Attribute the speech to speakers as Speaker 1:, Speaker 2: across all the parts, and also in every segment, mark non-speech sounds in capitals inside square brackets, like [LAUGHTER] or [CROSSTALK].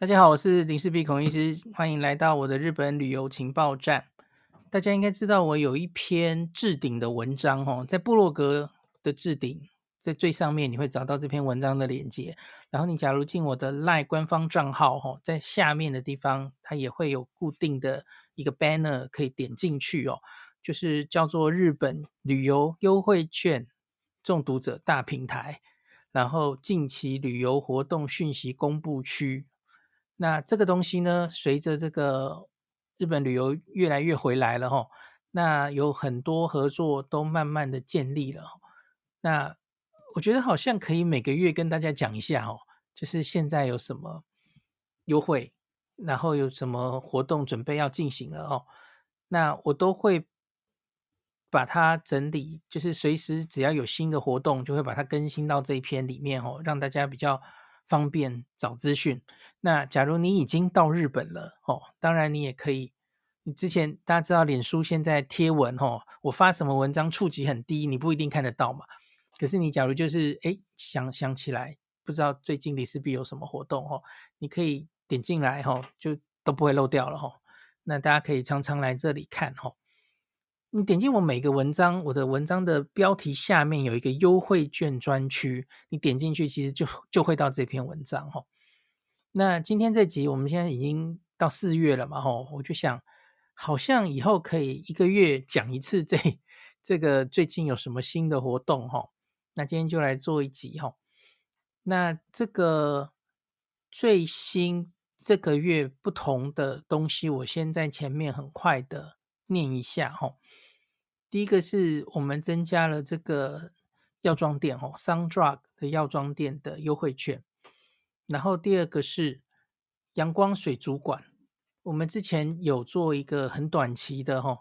Speaker 1: 大家好，我是林氏璧孔医师，欢迎来到我的日本旅游情报站。大家应该知道，我有一篇置顶的文章，哦，在部落格的置顶，在最上面你会找到这篇文章的链接。然后你假如进我的 LINE 官方账号，哦，在下面的地方，它也会有固定的一个 banner 可以点进去哦，就是叫做日本旅游优惠券中毒者大平台，然后近期旅游活动讯息公布区。那这个东西呢，随着这个日本旅游越来越回来了哈，那有很多合作都慢慢的建立了。那我觉得好像可以每个月跟大家讲一下哦，就是现在有什么优惠，然后有什么活动准备要进行了哦。那我都会把它整理，就是随时只要有新的活动，就会把它更新到这一篇里面哦，让大家比较。方便找资讯。那假如你已经到日本了哦，当然你也可以。你之前大家知道，脸书现在贴文哦，我发什么文章触及很低，你不一定看得到嘛。可是你假如就是哎想想起来，不知道最近里氏璧有什么活动哦，你可以点进来哦，就都不会漏掉了哦。那大家可以常常来这里看哦。你点进我每个文章，我的文章的标题下面有一个优惠券专区，你点进去其实就就会到这篇文章哈。那今天这集我们现在已经到四月了嘛哈，我就想好像以后可以一个月讲一次这这个最近有什么新的活动哈。那今天就来做一集哈。那这个最新这个月不同的东西，我先在前面很快的念一下哈。第一个是我们增加了这个药妆店哦，Sundrug 的药妆店的优惠券。然后第二个是阳光水族馆，我们之前有做一个很短期的哈，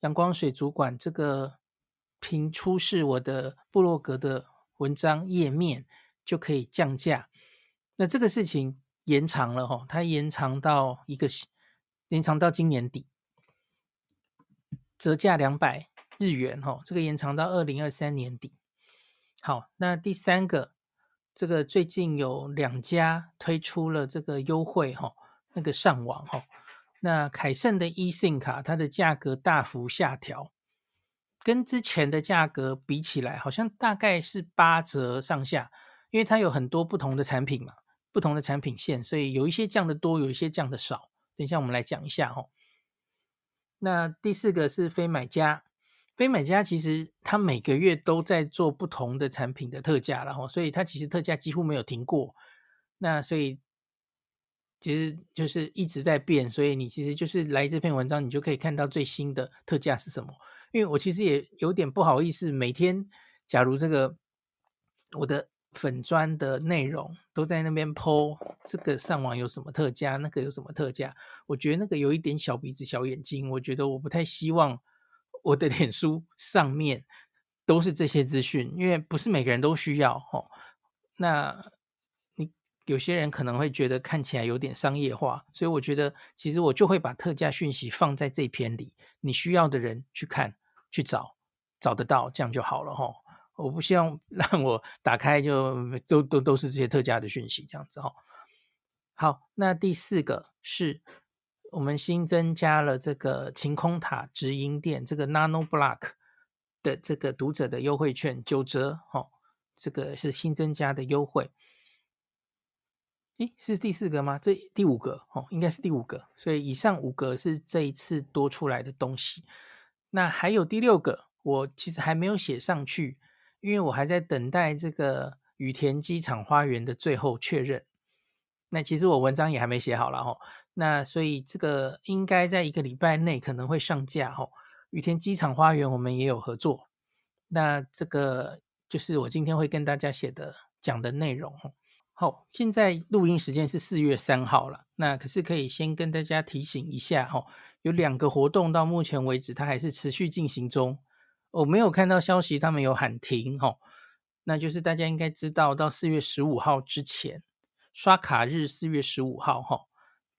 Speaker 1: 阳光水族馆这个凭出示我的部落格的文章页面就可以降价。那这个事情延长了哈，它延长到一个延长到今年底。折价两百日元，哈，这个延长到二零二三年底。好，那第三个，这个最近有两家推出了这个优惠，哈，那个上网，哈，那凯盛的 eSIM 卡，它的价格大幅下调，跟之前的价格比起来，好像大概是八折上下，因为它有很多不同的产品嘛，不同的产品线，所以有一些降的多，有一些降的少。等一下我们来讲一下，哈。那第四个是非买家，非买家其实他每个月都在做不同的产品的特价，然后所以它其实特价几乎没有停过。那所以其实就是一直在变，所以你其实就是来这篇文章，你就可以看到最新的特价是什么。因为我其实也有点不好意思，每天假如这个我的。粉砖的内容都在那边 po，这个上网有什么特价，那个有什么特价？我觉得那个有一点小鼻子小眼睛，我觉得我不太希望我的脸书上面都是这些资讯，因为不是每个人都需要哦。那你有些人可能会觉得看起来有点商业化，所以我觉得其实我就会把特价讯息放在这篇里，你需要的人去看去找，找得到，这样就好了哈。我不希望 [LAUGHS] 让我打开就都都都是这些特价的讯息，这样子哈。好，那第四个是我们新增加了这个晴空塔直营店这个 Nano Block 的这个读者的优惠券九折哈，这个是新增加的优惠。诶，是第四个吗？这第五个哦，应该是第五个。所以以上五个是这一次多出来的东西。那还有第六个，我其实还没有写上去。因为我还在等待这个羽田机场花园的最后确认，那其实我文章也还没写好了哈，那所以这个应该在一个礼拜内可能会上架哈。羽田机场花园我们也有合作，那这个就是我今天会跟大家写的讲的内容。好，现在录音时间是四月三号了，那可是可以先跟大家提醒一下哈，有两个活动到目前为止它还是持续进行中。我没有看到消息，他们有喊停哈，那就是大家应该知道，到四月十五号之前，刷卡日四月十五号哈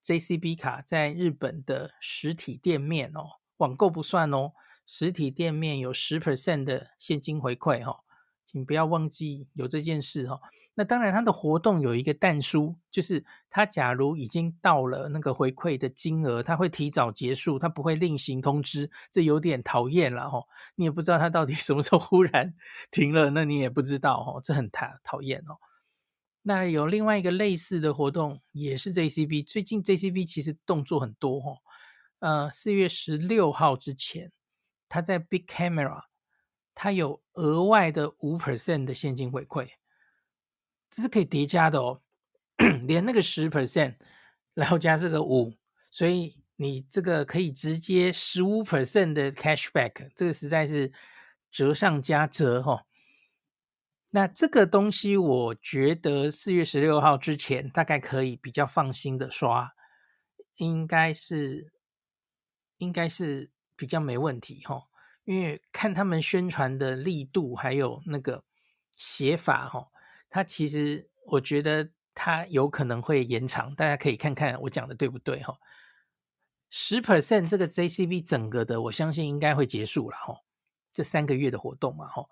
Speaker 1: ，JCB 卡在日本的实体店面哦，网购不算哦，实体店面有十 percent 的现金回馈哈，请不要忘记有这件事哈。那当然，它的活动有一个但书，就是它假如已经到了那个回馈的金额，它会提早结束，它不会另行通知，这有点讨厌了哈。你也不知道它到底 [LAUGHS] 什么时候忽然停了，那你也不知道哈，这很讨讨厌哦。那有另外一个类似的活动，也是 JCB，最近 JCB 其实动作很多哈。呃，四月十六号之前，它在 Big Camera，它有额外的五 percent 的现金回馈。这是可以叠加的哦，[COUGHS] 连那个十 percent，然后加这个五，所以你这个可以直接十五 percent 的 cashback，这个实在是折上加折哈、哦。那这个东西，我觉得四月十六号之前大概可以比较放心的刷，应该是应该是比较没问题哈、哦，因为看他们宣传的力度还有那个写法哈、哦。它其实，我觉得它有可能会延长，大家可以看看我讲的对不对哈。十 percent 这个 JCB 整个的，我相信应该会结束了哈。这三个月的活动嘛哈，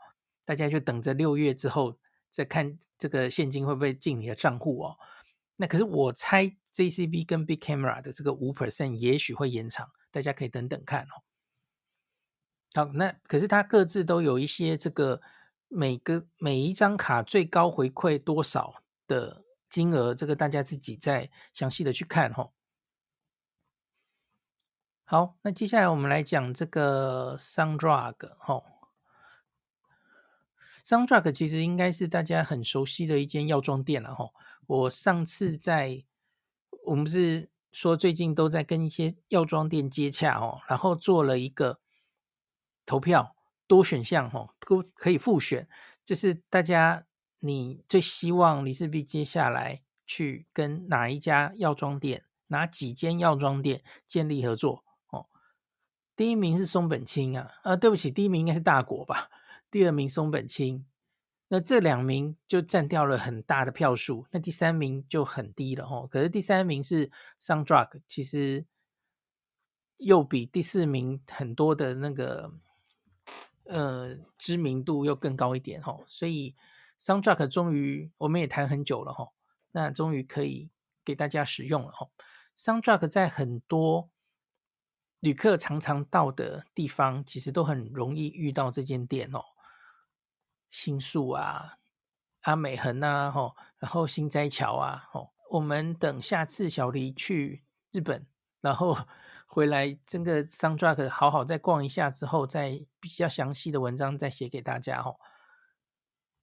Speaker 1: 大家就等着六月之后再看这个现金会不会进你的账户哦。那可是我猜 JCB 跟 Big Camera 的这个五 percent 也许会延长，大家可以等等看哦。好，那可是它各自都有一些这个。每个每一张卡最高回馈多少的金额，这个大家自己再详细的去看哈。好，那接下来我们来讲这个 Sundrug 哈。Sundrug 其实应该是大家很熟悉的一间药妆店了哈。我上次在我们不是说最近都在跟一些药妆店接洽哦，然后做了一个投票。多选项哈，都可以复选，就是大家你最希望李氏璧接下来去跟哪一家药妆店，哪几间药妆店建立合作哦？第一名是松本清啊，呃，对不起，第一名应该是大国吧，第二名松本清，那这两名就占掉了很大的票数，那第三名就很低了哈。可是第三名是 Sundrug，其实又比第四名很多的那个。呃，知名度又更高一点哈，所以 Sundrug 终于我们也谈很久了哈，那终于可以给大家使用了哈。Sundrug 在很多旅客常常到的地方，其实都很容易遇到这间店哦，新宿啊、阿美横啊，哈，然后心斋桥啊，哈，我们等下次小黎去日本，然后。回来，这个 Sundrug 好好再逛一下之后，再比较详细的文章再写给大家哦。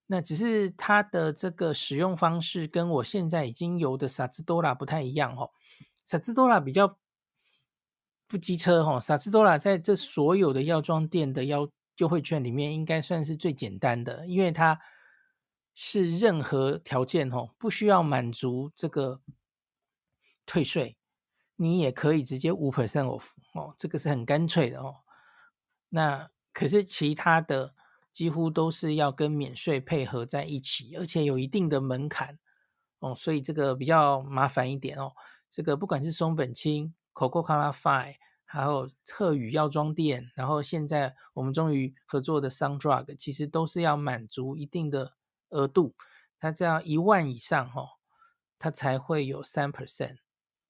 Speaker 1: 那只是它的这个使用方式跟我现在已经有的 SATSUDORA 不太一样哦。SATSUDORA 比较不机车哦，SATSUDORA 在这所有的药妆店的优优惠券里面，应该算是最简单的，因为它是任何条件哦，不需要满足这个退税。你也可以直接五 percent off 哦，这个是很干脆的哦。那可是其他的几乎都是要跟免税配合在一起，而且有一定的门槛哦，所以这个比较麻烦一点哦。这个不管是松本清、Coco Color f i 还有鹤羽药妆店，然后现在我们终于合作的 Sundrug，其实都是要满足一定的额度，它这样一万以上哦，它才会有三 percent。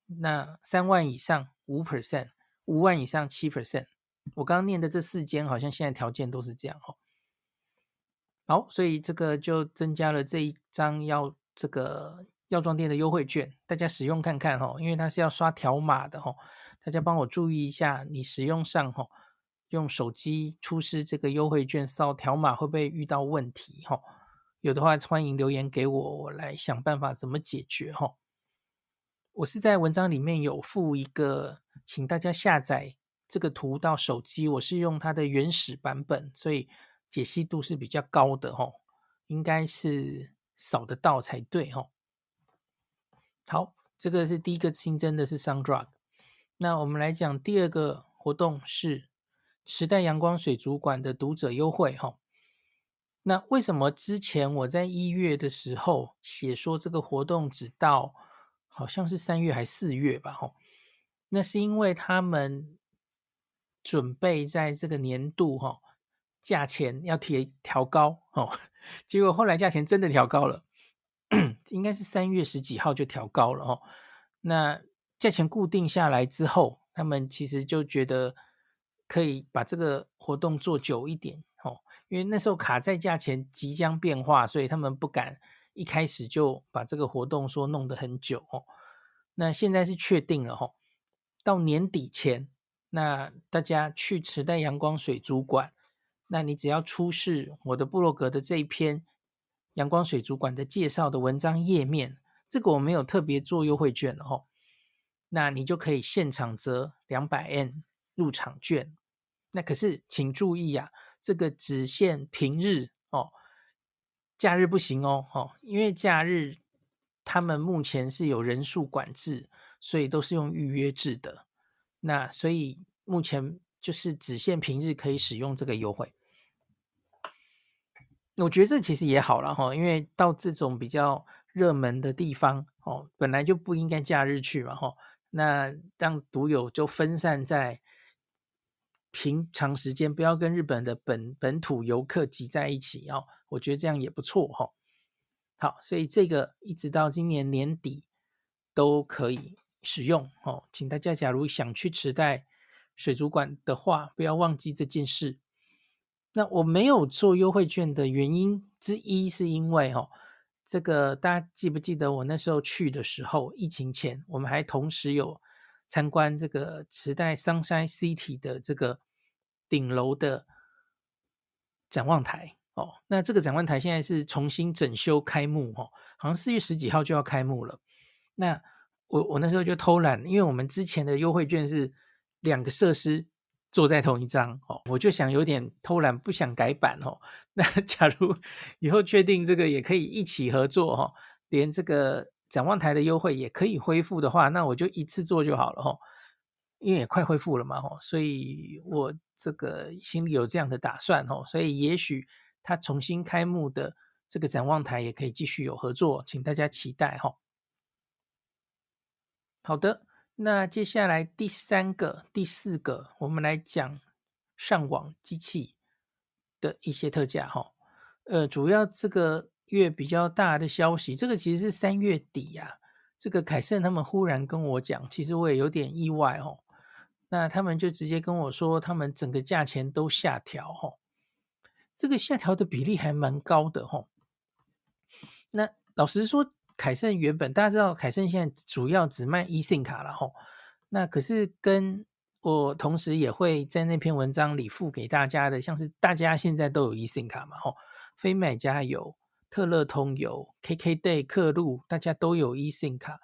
Speaker 1: 那三万以上五 percent，五万以上七 percent。我刚刚念的这四间好像现在条件都是这样哦。好，所以这个就增加了这一张药这个药妆店的优惠券，大家使用看看哈，因为它是要刷条码的哈，大家帮我注意一下，你使用上哈，用手机出示这个优惠券扫条码会不会遇到问题哈？有的话欢迎留言给我，我来想办法怎么解决哈。我是在文章里面有附一个，请大家下载这个图到手机。我是用它的原始版本，所以解析度是比较高的吼，应该是扫得到才对吼。好，这个是第一个新增的是 s o u n d r u g。那我们来讲第二个活动是时代阳光水族馆的读者优惠哈。那为什么之前我在一月的时候写说这个活动只到好像是三月还是四月吧，吼，那是因为他们准备在这个年度，哈，价钱要提调高，哦，[LAUGHS] 结果后来价钱真的调高了，[CLEARS THROAT] 应该是三月十几号就调高了哦。那价钱固定下来之后，他们其实就觉得可以把这个活动做久一点哦，因为那时候卡在价钱即将变化，所以他们不敢一开始就把这个活动说弄得很久哦。那现在是确定了哦，到年底前，那大家去池袋阳光水族馆，那你只要出示我的部落格的这一篇阳光水族馆的介绍的文章页面，这个我没有特别做优惠券哦。那你就可以现场折两百 N 入场券，那可是请注意啊，这个只限平日，假日不行哦，哦，因为假日他们目前是有人数管制，所以都是用预约制的。那所以目前就是只限平日可以使用这个优惠。我觉得这其实也好了哈，因为到这种比较热门的地方哦，本来就不应该假日去嘛哈。那让独友就分散在平常时间，不要跟日本的本本土游客挤在一起哦。我觉得这样也不错哈。好，所以这个一直到今年年底都可以使用哦。请大家假如想去池袋水族馆的话，不要忘记这件事。那我没有做优惠券的原因之一，是因为哦。这个大家记不记得我那时候去的时候，疫情前我们还同时有参观这个池袋 Sunshine City 的这个顶楼的展望台哦。那这个展望台现在是重新整修开幕哦，好像四月十几号就要开幕了。那我我那时候就偷懒，因为我们之前的优惠券是两个设施。坐在同一张哦，我就想有点偷懒，不想改版哦。[LAUGHS] 那假如以后确定这个也可以一起合作哈，连这个展望台的优惠也可以恢复的话，那我就一次做就好了哈。因为也快恢复了嘛哈，所以我这个心里有这样的打算哈。所以也许他重新开幕的这个展望台也可以继续有合作，请大家期待哈。好的。那接下来第三个、第四个，我们来讲上网机器的一些特价哈。呃，主要这个月比较大的消息，这个其实是三月底呀、啊。这个凯盛他们忽然跟我讲，其实我也有点意外哦。那他们就直接跟我说，他们整个价钱都下调哈。这个下调的比例还蛮高的哈。那老实说。凯盛原本大家知道，凯盛现在主要只卖 eSIM 卡了吼。那可是跟我同时也会在那篇文章里附给大家的，像是大家现在都有 eSIM 卡嘛吼，非买家有，特乐通有，KKday 客路大家都有 eSIM 卡。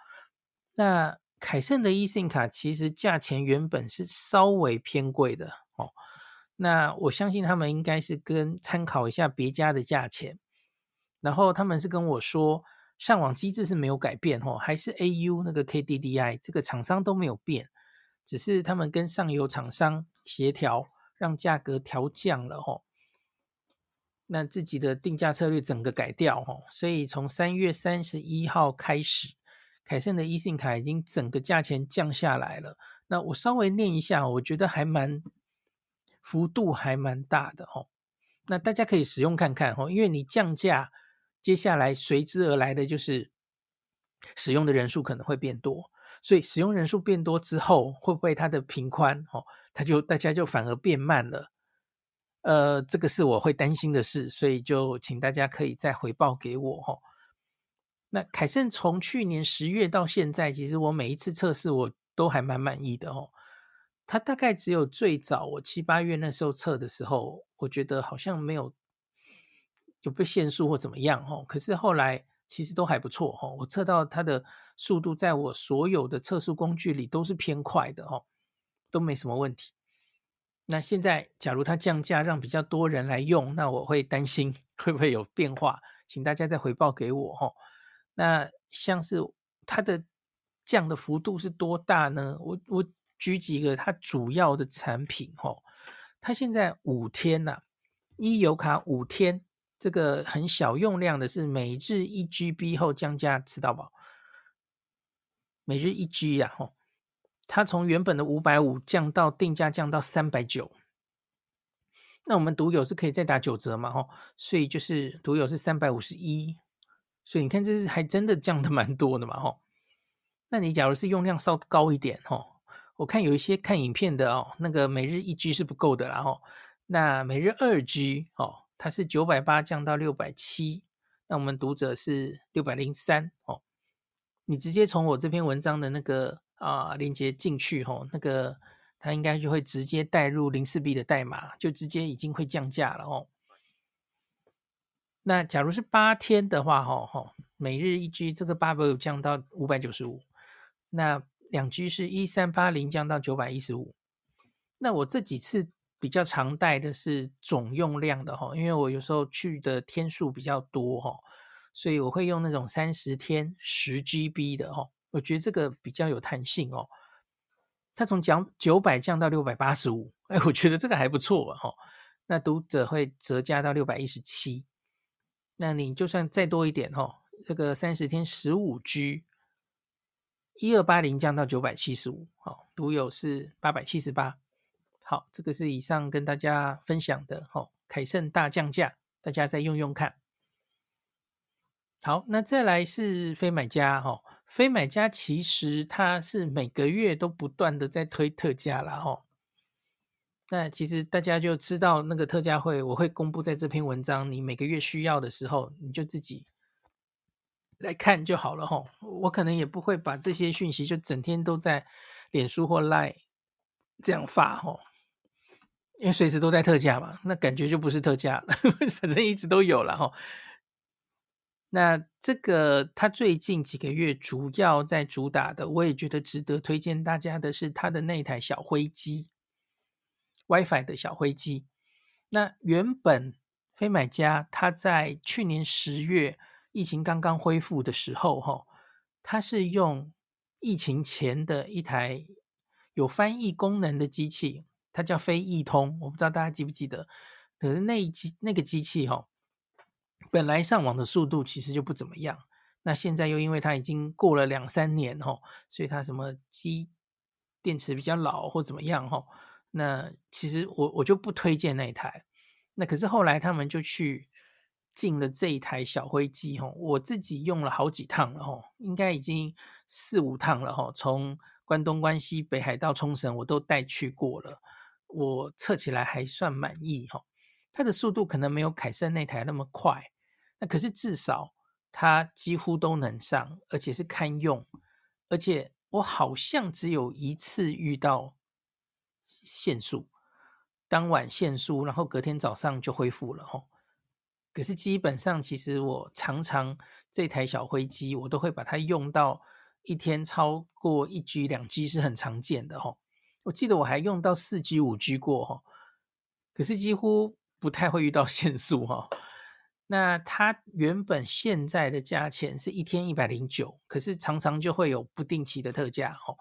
Speaker 1: 那凯盛的 eSIM 卡其实价钱原本是稍微偏贵的哦。那我相信他们应该是跟参考一下别家的价钱，然后他们是跟我说。上网机制是没有改变哦，还是 AU 那个 KDDI 这个厂商都没有变，只是他们跟上游厂商协调，让价格调降了哦。那自己的定价策略整个改掉哦，所以从三月三十一号开始，凯盛的 eSIM 卡已经整个价钱降下来了。那我稍微念一下，我觉得还蛮幅度还蛮大的哦。那大家可以使用看看哦，因为你降价。接下来随之而来的就是使用的人数可能会变多，所以使用人数变多之后，会不会它的频宽哦，它就大家就反而变慢了？呃，这个是我会担心的事，所以就请大家可以再回报给我哦。那凯盛从去年十月到现在，其实我每一次测试我都还蛮满意的哦。它大概只有最早我七八月那时候测的时候，我觉得好像没有。有被限速或怎么样哦？可是后来其实都还不错哦。我测到它的速度，在我所有的测速工具里都是偏快的哦，都没什么问题。那现在假如它降价，让比较多人来用，那我会担心会不会有变化，请大家再回报给我哦。那像是它的降的幅度是多大呢？我我举几个它主要的产品哦。它现在五天呐，e 游卡五天。这个很小用量的是每日一 GB 后降价吃到饱，每日一 G 呀，吼，它从原本的五百五降到定价降到三百九，那我们读友是可以再打九折嘛，吼，所以就是读友是三百五十一，所以你看，这是还真的降的蛮多的嘛，吼。那你假如是用量稍高一点，吼，我看有一些看影片的哦，那个每日一 G 是不够的啦，吼。那每日二 G 哦，它是九百八降到六百七，那我们读者是六百零三哦。你直接从我这篇文章的那个啊连接进去，吼，那个它应该就会直接带入零四 B 的代码，就直接已经会降价了，哦。那假如是八天的话，哈哈，每日一 G 这个八百有降到五百九十五，那两 G 是一三八零降到九百一十五。那我这几次比较常带的是总用量的哈，因为我有时候去的天数比较多哈，所以我会用那种三十天十 GB 的哈，我觉得这个比较有弹性哦。它从降九百降到六百八十五，[LAUGHS] 哎，我觉得这个还不错哦。那读者会折价到六百一十七。那你就算再多一点哦，这个三十天十五 G，一二八零降到九百七十五，好，独有是八百七十八。好，这个是以上跟大家分享的哈，凯盛大降价，大家再用用看。好，那再来是飞买家哈，非买家其实它是每个月都不断的在推特价了哈。那其实大家就知道那个特价会，我会公布在这篇文章。你每个月需要的时候，你就自己来看就好了吼。我可能也不会把这些讯息就整天都在脸书或 Line 这样发吼，因为随时都在特价嘛，那感觉就不是特价了，[LAUGHS] 反正一直都有了吼。那这个他最近几个月主要在主打的，我也觉得值得推荐大家的是他的那台小灰机。WiFi 的小灰机，那原本飞买家他在去年十月疫情刚刚恢复的时候，哈，他是用疫情前的一台有翻译功能的机器，它叫飞译通，我不知道大家记不记得。可是那一机那个机器，哈，本来上网的速度其实就不怎么样，那现在又因为它已经过了两三年，哈，所以它什么机电池比较老或怎么样，哈。那其实我我就不推荐那一台，那可是后来他们就去进了这一台小灰机吼，我自己用了好几趟了吼，应该已经四五趟了吼，从关东、关西、北海道、冲绳我都带去过了，我测起来还算满意吼，它的速度可能没有凯盛那台那么快，那可是至少它几乎都能上，而且是堪用，而且我好像只有一次遇到。限速，当晚限速，然后隔天早上就恢复了吼。可是基本上，其实我常常这台小灰机，我都会把它用到一天超过一 G、两 G 是很常见的吼。我记得我还用到四 G、五 G 过吼，可是几乎不太会遇到限速哈。那它原本现在的价钱是一天一百零九，可是常常就会有不定期的特价哦，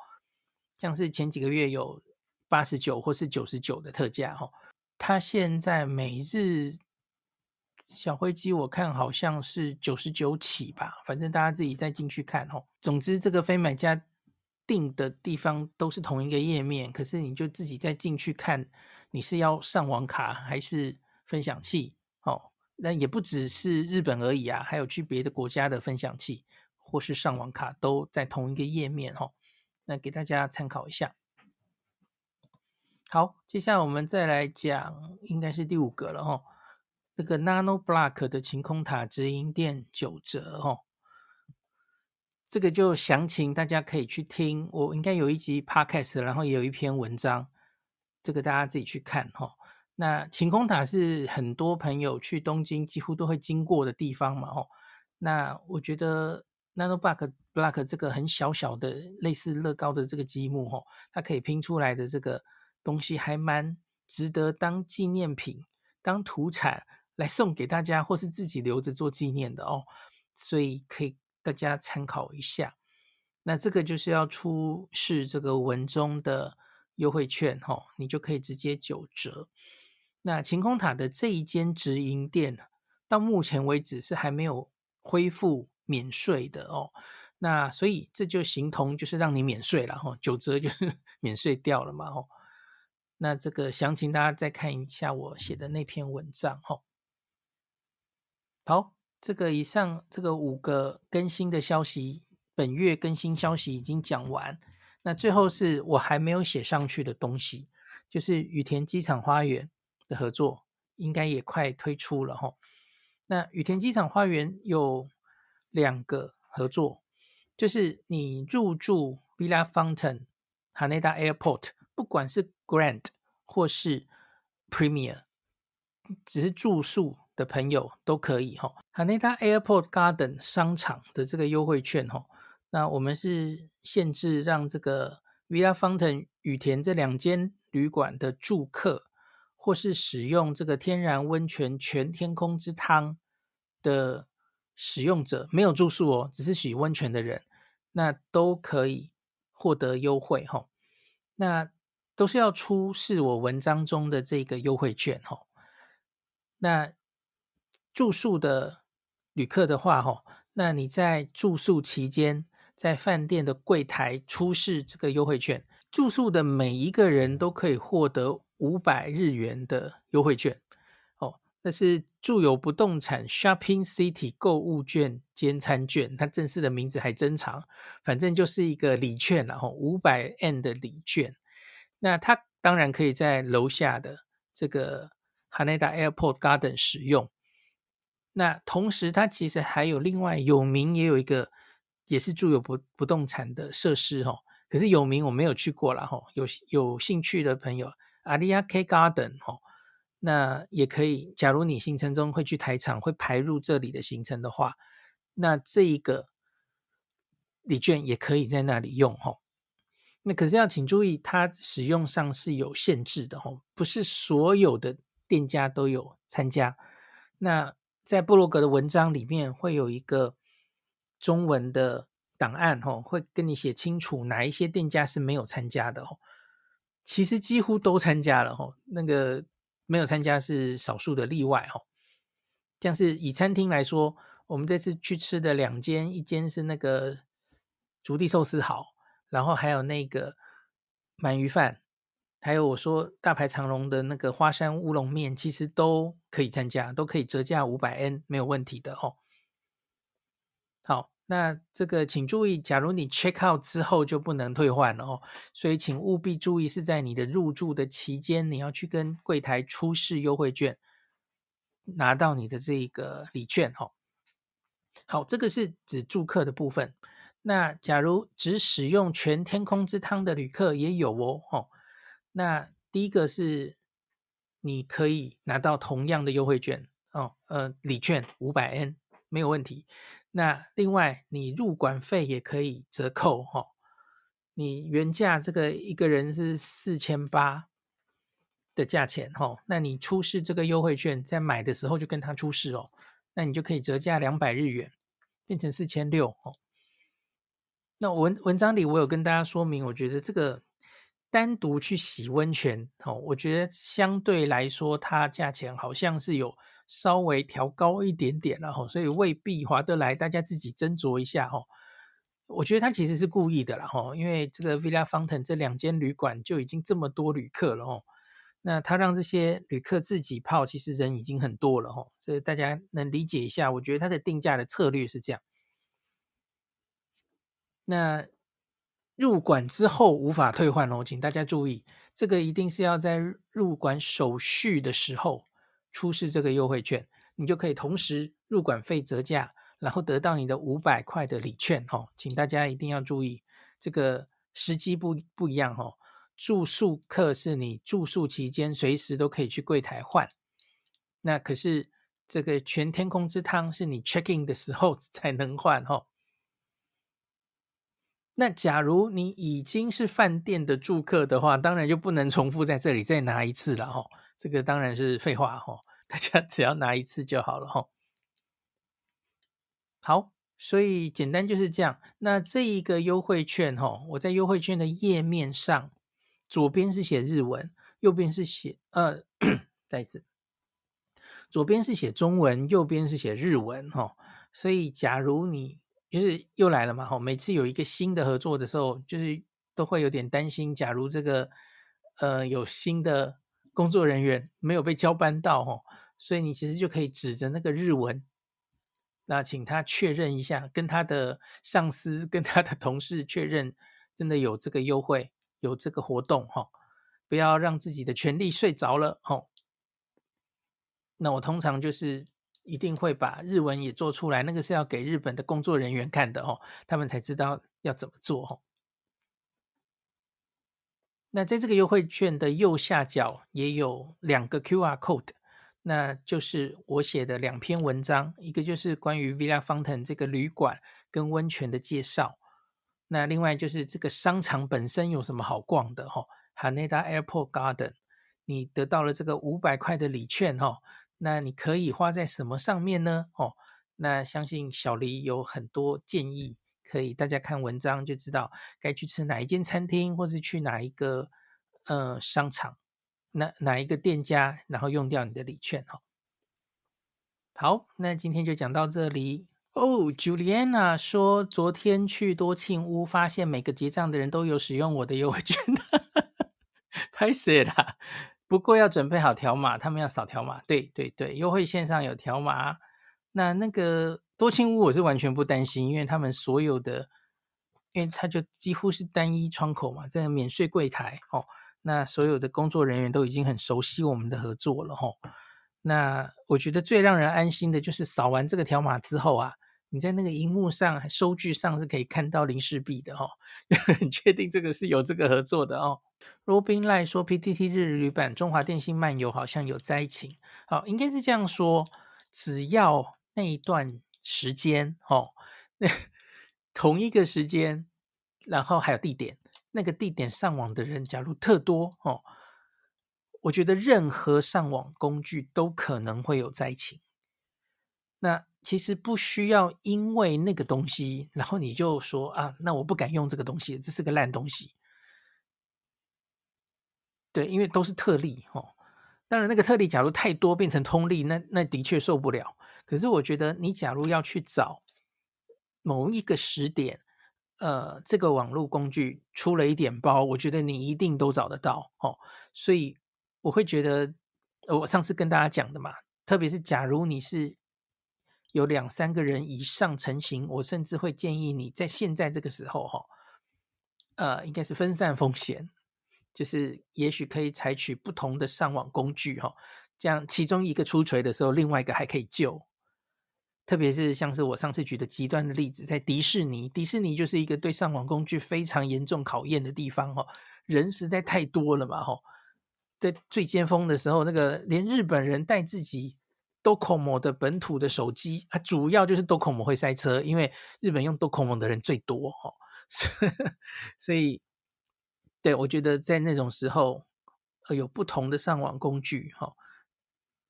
Speaker 1: 像是前几个月有。八十九或是九十九的特价哈，它现在每日小灰机我看好像是九十九起吧，反正大家自己再进去看哈。总之这个非买家订的地方都是同一个页面，可是你就自己再进去看，你是要上网卡还是分享器哦？那也不只是日本而已啊，还有去别的国家的分享器或是上网卡都在同一个页面哦。那给大家参考一下。好，接下来我们再来讲，应该是第五个了哈。这个 Nano Block 的晴空塔直营店九折哦，这个就详情大家可以去听，我应该有一集 Podcast，然后也有一篇文章，这个大家自己去看哈。那晴空塔是很多朋友去东京几乎都会经过的地方嘛哦。那我觉得 Nano Block Block 这个很小小的类似乐高的这个积木哦，它可以拼出来的这个。东西还蛮值得当纪念品、当土产来送给大家，或是自己留着做纪念的哦，所以可以大家参考一下。那这个就是要出示这个文中的优惠券、哦，你就可以直接九折。那晴空塔的这一间直营店到目前为止是还没有恢复免税的哦。那所以这就形同就是让你免税了哈、哦，九折就是 [LAUGHS] 免税掉了嘛哦。那这个详情大家再看一下我写的那篇文章哈。好，这个以上这个五个更新的消息，本月更新消息已经讲完。那最后是我还没有写上去的东西，就是羽田机场花园的合作，应该也快推出了哈。那羽田机场花园有两个合作，就是你入住 Villa Fountain Haneda Airport，不管是 Grand 或是 Premier，只是住宿的朋友都可以哈。Haneda Airport Garden 商场的这个优惠券哈，那我们是限制让这个 Villa Fountain 羽田这两间旅馆的住客，或是使用这个天然温泉全天空之汤的使用者，没有住宿哦，只是洗温泉的人，那都可以获得优惠哈。那都是要出示我文章中的这个优惠券哈。那住宿的旅客的话哈，那你在住宿期间，在饭店的柜台出示这个优惠券，住宿的每一个人都可以获得。五百日元的优惠券哦，那是住友不动产 Shopping City 购物券兼餐券，它正式的名字还真长，反正就是一个礼券，然后五百 N 的礼券。那它当然可以在楼下的这个 Haneda Airport Garden 使用。那同时，它其实还有另外有名也有一个也是住友不不动产的设施哈，可是有名我没有去过了哈，有有兴趣的朋友。阿利亚 K Garden 哦，那也可以。假如你行程中会去台场，会排入这里的行程的话，那这一个礼券也可以在那里用哦。那可是要请注意，它使用上是有限制的哦，不是所有的店家都有参加。那在布洛格的文章里面会有一个中文的档案哦，会跟你写清楚哪一些店家是没有参加的哦。其实几乎都参加了哈，那个没有参加是少数的例外哈。像是以餐厅来说，我们这次去吃的两间，一间是那个竹地寿司好，然后还有那个鳗鱼饭，还有我说大排长龙的那个花山乌龙面，其实都可以参加，都可以折价五百 N，没有问题的哦。那这个请注意，假如你 check out 之后就不能退换了哦，所以请务必注意是在你的入住的期间，你要去跟柜台出示优惠券，拿到你的这个礼券哦。好，这个是指住客的部分。那假如只使用全天空之汤的旅客也有哦，哦。那第一个是你可以拿到同样的优惠券哦，呃，礼券五百 N 没有问题。那另外，你入馆费也可以折扣哈、哦。你原价这个一个人是四千八的价钱哈、哦，那你出示这个优惠券，在买的时候就跟他出示哦，那你就可以折价两百日元，变成四千六哦。那文文章里我有跟大家说明，我觉得这个单独去洗温泉哦，我觉得相对来说，它价钱好像是有。稍微调高一点点了哈，所以未必划得来，大家自己斟酌一下哈。我觉得他其实是故意的啦哈，因为这个 Villa Fountain 这两间旅馆就已经这么多旅客了哈，那他让这些旅客自己泡，其实人已经很多了哈，所以大家能理解一下。我觉得他的定价的策略是这样。那入馆之后无法退换哦，请大家注意，这个一定是要在入馆手续的时候。出示这个优惠券，你就可以同时入馆费折价，然后得到你的五百块的礼券哦。请大家一定要注意，这个时机不不一样哦。住宿客是你住宿期间随时都可以去柜台换，那可是这个全天空之汤是你 check in 的时候 [LAUGHS] 才能换哦。那假如你已经是饭店的住客的话，当然就不能重复在这里再拿一次了哦。这个当然是废话哈，[LAUGHS] 大家只要拿一次就好了哈。好，所以简单就是这样。那这一个优惠券哈，我在优惠券的页面上，左边是写日文，右边是写呃，再一次，左边是写中文，右边是写日文哈。所以假如你就是又来了嘛吼，每次有一个新的合作的时候，就是都会有点担心，假如这个呃有新的。工作人员没有被交班到，吼所以你其实就可以指着那个日文那请他确认一下，跟他的上司、跟他的同事确认，真的有这个优惠，有这个活动哈，不要让自己的权利睡着了吼。那我通常就是一定会把日文也做出来，那个是要给日本的工作人员看的哦，他们才知道要怎么做哦。那在这个优惠券的右下角也有两个 QR code。那就是我写的两篇文章，一个就是关于 Villa Fountain 这个旅馆跟温泉的介绍，那另外就是这个商场本身有什么好逛的哈、哦。Haneda Airport Garden，你得到了这个五百块的礼券哈、哦，那你可以花在什么上面呢？哦，那相信小黎有很多建议，可以大家看文章就知道该去吃哪一间餐厅，或是去哪一个呃商场。那哪一个店家，然后用掉你的礼券哈？好，那今天就讲到这里哦。Juliana 说，昨天去多庆屋，发现每个结账的人都有使用我的优惠券，太谢了。[LAUGHS] 不过要准备好条码，他们要扫条码。对对对，优惠线上有条码。那那个多清屋我是完全不担心，因为他们所有的，因为他就几乎是单一窗口嘛，这个免税柜台哦。那所有的工作人员都已经很熟悉我们的合作了吼。那我觉得最让人安心的就是扫完这个条码之后啊，你在那个荧幕上、收据上是可以看到林氏璧的哦，[LAUGHS] 很确定这个是有这个合作的哦。Robin 赖说，PTT 日旅版中华电信漫游好像有灾情，好，应该是这样说，只要那一段时间哦，那 [LAUGHS] 同一个时间，然后还有地点。那个地点上网的人，假如特多哦，我觉得任何上网工具都可能会有灾情。那其实不需要因为那个东西，然后你就说啊，那我不敢用这个东西，这是个烂东西。对，因为都是特例哦。当然，那个特例假如太多变成通例，那那的确受不了。可是我觉得，你假如要去找某一个时点。呃，这个网络工具出了一点包，我觉得你一定都找得到哦。所以我会觉得，我上次跟大家讲的嘛，特别是假如你是有两三个人以上成型，我甚至会建议你在现在这个时候哈，呃，应该是分散风险，就是也许可以采取不同的上网工具哈，这样其中一个出锤的时候，另外一个还可以救。特别是像是我上次举的极端的例子，在迪士尼，迪士尼就是一个对上网工具非常严重考验的地方哦，人实在太多了嘛，吼，在最尖峰的时候，那个连日本人带自己 Docomo 的本土的手机，啊，主要就是 Docomo 会塞车，因为日本用 Docomo 的人最多，[LAUGHS] 哈，所以，对，我觉得在那种时候，有不同的上网工具，哈，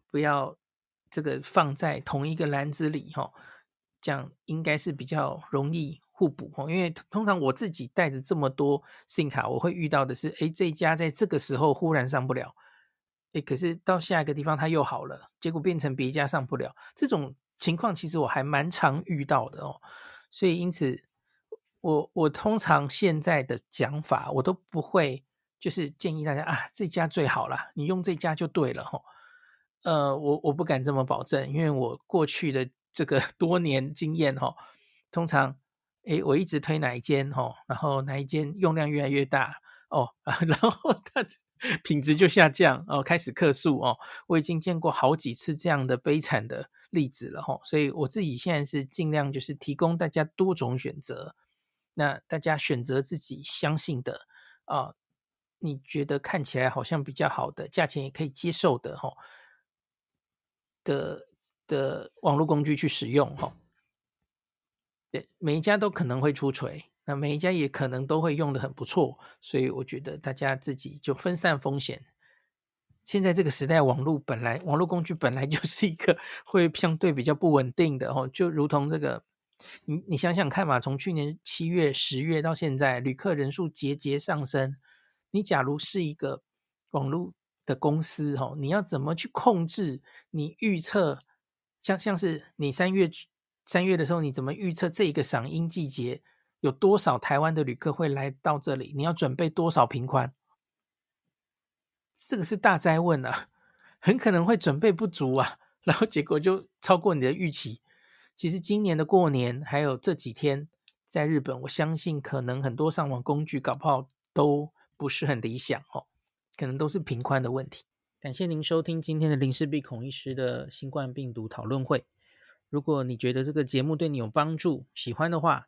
Speaker 1: 不要。这个放在同一个篮子里哈，这样应该是比较容易互补哈。因为通常我自己带着这么多 SIM 卡，我会遇到的是，哎，这家在这个时候忽然上不了，可是到下一个地方它又好了，结果变成别家上不了。这种情况其实我还蛮常遇到的哦。所以因此，我我通常现在的讲法，我都不会就是建议大家啊，这家最好了，你用这家就对了哈。呃，我我不敢这么保证，因为我过去的这个 [LAUGHS] 多年经验哈，通常，诶，我一直推哪一间哈，然后哪一间用量越来越大哦，[LAUGHS] 然后它品质就下降哦，开始客诉哦，我已经见过好几次这样的悲惨的例子了哈，所以我自己现在是尽量就是提供大家多种选择，那大家选择自己相信的啊，你觉得看起来好像比较好的，价钱也可以接受的哈。的的网络工具去使用哈，对，每一家都可能会出锤，那每一家也可能都会用的很不错，所以我觉得大家自己就分散风险。现在这个时代，网络本来网络工具本来就 [LAUGHS] 是一个会相对比较不稳定的哦，就如同这个，你你想想看嘛，从去年七月、十月到现在，旅客人数节节上升，你假如是一个网络。的公司哦，你要怎么去控制？你预测像像是你三月三月的时候，你怎么预测这一个赏樱季节有多少台湾的旅客会来到这里？你要准备多少平宽？这个是大灾问啊，很可能会准备不足啊，然后结果就超过你的预期。其实今年的过年还有这几天在日本，我相信可能很多上网工具搞不好都不是很理想哦，可能都是频宽的问题。感谢您收听今天的林氏璧孔医师的新冠病毒讨论会。如果你觉得这个节目对你有帮助，喜欢的话，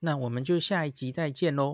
Speaker 1: 那我们就下一集再见喽。